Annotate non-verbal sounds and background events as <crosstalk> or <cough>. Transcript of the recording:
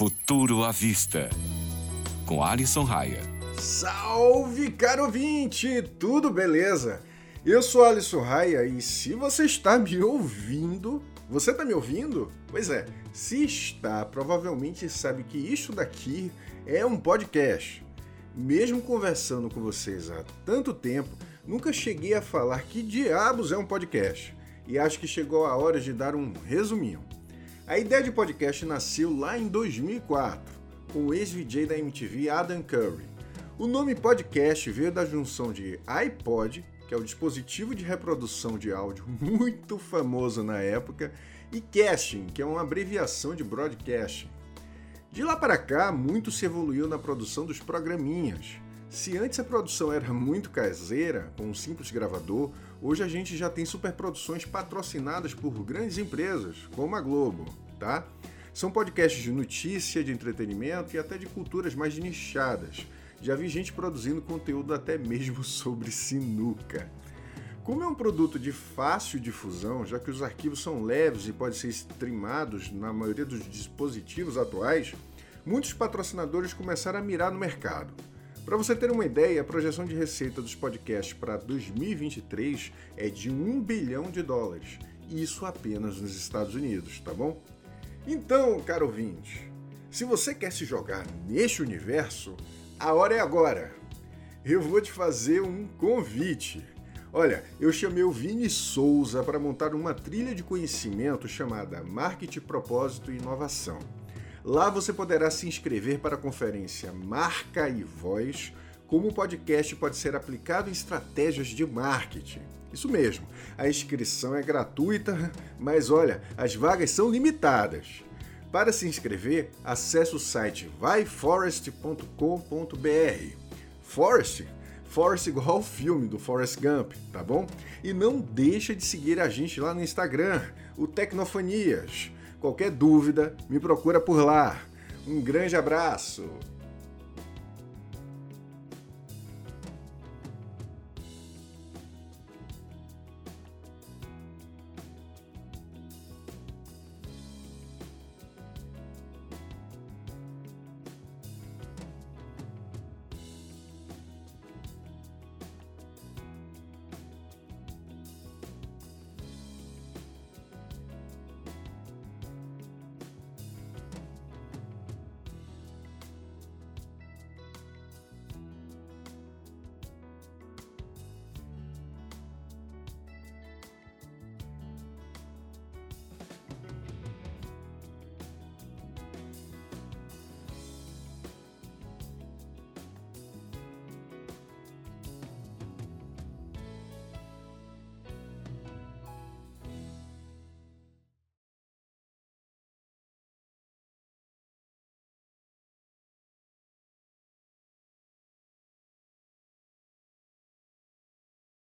Futuro à Vista, com Alisson Raia. Salve, caro ouvinte! Tudo beleza? Eu sou Alisson Raia e se você está me ouvindo, você está me ouvindo? Pois é, se está, provavelmente sabe que isso daqui é um podcast. Mesmo conversando com vocês há tanto tempo, nunca cheguei a falar que diabos é um podcast. E acho que chegou a hora de dar um resuminho. A ideia de podcast nasceu lá em 2004, com o ex-VJ da MTV Adam Curry. O nome podcast veio da junção de iPod, que é o dispositivo de reprodução de áudio <laughs> muito famoso na época, e casting, que é uma abreviação de broadcasting. De lá para cá, muito se evoluiu na produção dos programinhas. Se antes a produção era muito caseira, com um simples gravador, hoje a gente já tem superproduções patrocinadas por grandes empresas, como a Globo, tá? São podcasts de notícia, de entretenimento e até de culturas mais nichadas. Já vi gente produzindo conteúdo até mesmo <laughs> sobre sinuca. Como é um produto de fácil difusão, já que os arquivos são leves e podem ser streamados na maioria dos dispositivos atuais, muitos patrocinadores começaram a mirar no mercado. Para você ter uma ideia, a projeção de receita dos podcasts para 2023 é de 1 bilhão de dólares. Isso apenas nos Estados Unidos, tá bom? Então, caro ouvinte, se você quer se jogar neste universo, a hora é agora. Eu vou te fazer um convite. Olha, eu chamei o Vini Souza para montar uma trilha de conhecimento chamada Marketing, Propósito e Inovação. Lá você poderá se inscrever para a conferência Marca e Voz, como o podcast pode ser aplicado em estratégias de marketing. Isso mesmo, a inscrição é gratuita, mas olha, as vagas são limitadas. Para se inscrever, acesse o site vaiforest.com.br. Forest? Forest igual o filme do Forrest Gump, tá bom? E não deixa de seguir a gente lá no Instagram, o Tecnofanias. Qualquer dúvida, me procura por lá. Um grande abraço!